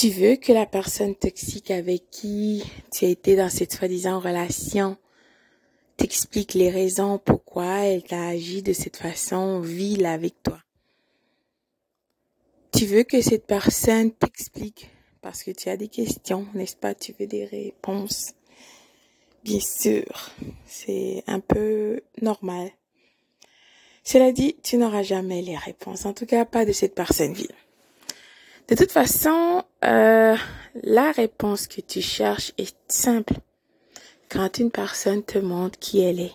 Tu veux que la personne toxique avec qui tu as été dans cette soi-disant relation t'explique les raisons pourquoi elle t'a agi de cette façon vile avec toi? Tu veux que cette personne t'explique? Parce que tu as des questions, n'est-ce pas? Tu veux des réponses? Bien sûr, c'est un peu normal. Cela dit, tu n'auras jamais les réponses, en tout cas pas de cette personne vile. De toute façon, euh, la réponse que tu cherches est simple. Quand une personne te montre qui elle est,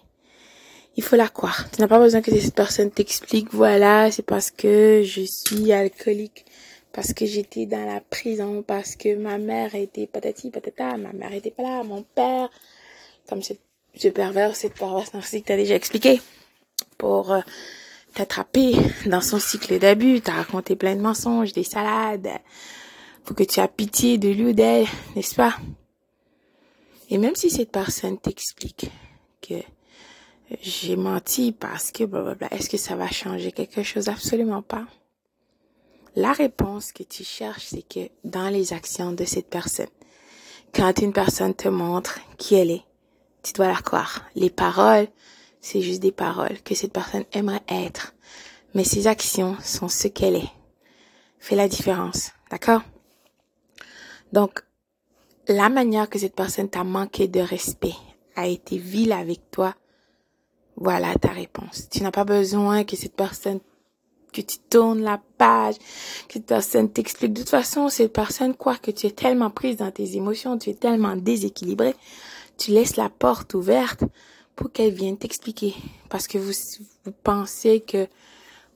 il faut la croire. Tu n'as pas besoin que cette personne t'explique, voilà, c'est parce que je suis alcoolique, parce que j'étais dans la prison, parce que ma mère était patati patata, ma mère était pas là, mon père, comme ce, ce pervers, cette perverse narcissique t'a déjà expliqué, pour euh, t'attraper dans son cycle d'abus, t'as raconté plein de mensonges, des salades, faut que tu aies pitié de lui ou d'elle, n'est-ce pas? Et même si cette personne t'explique que j'ai menti parce que blablabla, est-ce que ça va changer quelque chose? Absolument pas. La réponse que tu cherches, c'est que dans les actions de cette personne, quand une personne te montre qui elle est, tu dois la croire. Les paroles, c'est juste des paroles que cette personne aimerait être. Mais ses actions sont ce qu'elle est. Fais la différence. D'accord? Donc, la manière que cette personne t'a manqué de respect a été vile avec toi, voilà ta réponse. Tu n'as pas besoin que cette personne, que tu tournes la page, que cette personne t'explique. De toute façon, cette personne croit que tu es tellement prise dans tes émotions, tu es tellement déséquilibré, tu laisses la porte ouverte pour qu'elle vienne t'expliquer. Parce que vous, vous pensez que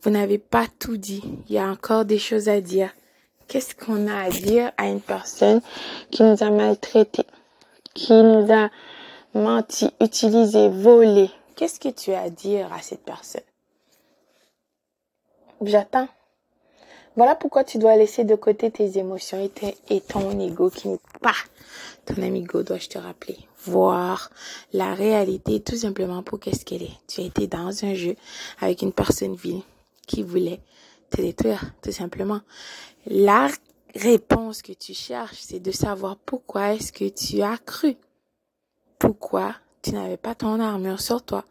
vous n'avez pas tout dit. Il y a encore des choses à dire. Qu'est-ce qu'on a à dire à une personne qui nous a maltraités, qui nous a menti, utilisé, volé? Qu'est-ce que tu as à dire à cette personne? J'attends. Voilà pourquoi tu dois laisser de côté tes émotions et, ton ego qui n'est pas ton amigo, dois-je te rappeler. Voir la réalité tout simplement pour qu'est-ce qu'elle est. Tu as été dans un jeu avec une personne vile qui voulait te détruire, tout simplement. La réponse que tu cherches, c'est de savoir pourquoi est-ce que tu as cru. Pourquoi tu n'avais pas ton armure sur toi?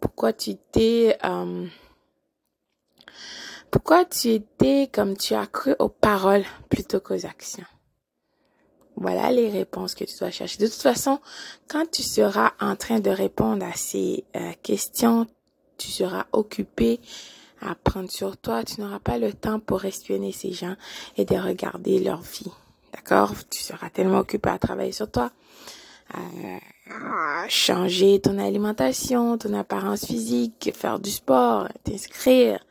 Pourquoi tu t'es... Euh, pourquoi tu étais comme tu as cru aux paroles plutôt qu'aux actions? Voilà les réponses que tu dois chercher. De toute façon, quand tu seras en train de répondre à ces euh, questions, tu seras occupé à prendre sur toi. Tu n'auras pas le temps pour espionner ces gens et de regarder leur vie. D'accord? Tu seras tellement occupé à travailler sur toi, à changer ton alimentation, ton apparence physique, faire du sport, t'inscrire,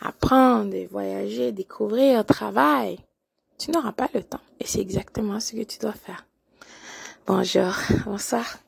apprendre, voyager, découvrir, travail. Tu n'auras pas le temps. Et c'est exactement ce que tu dois faire. Bonjour, bonsoir.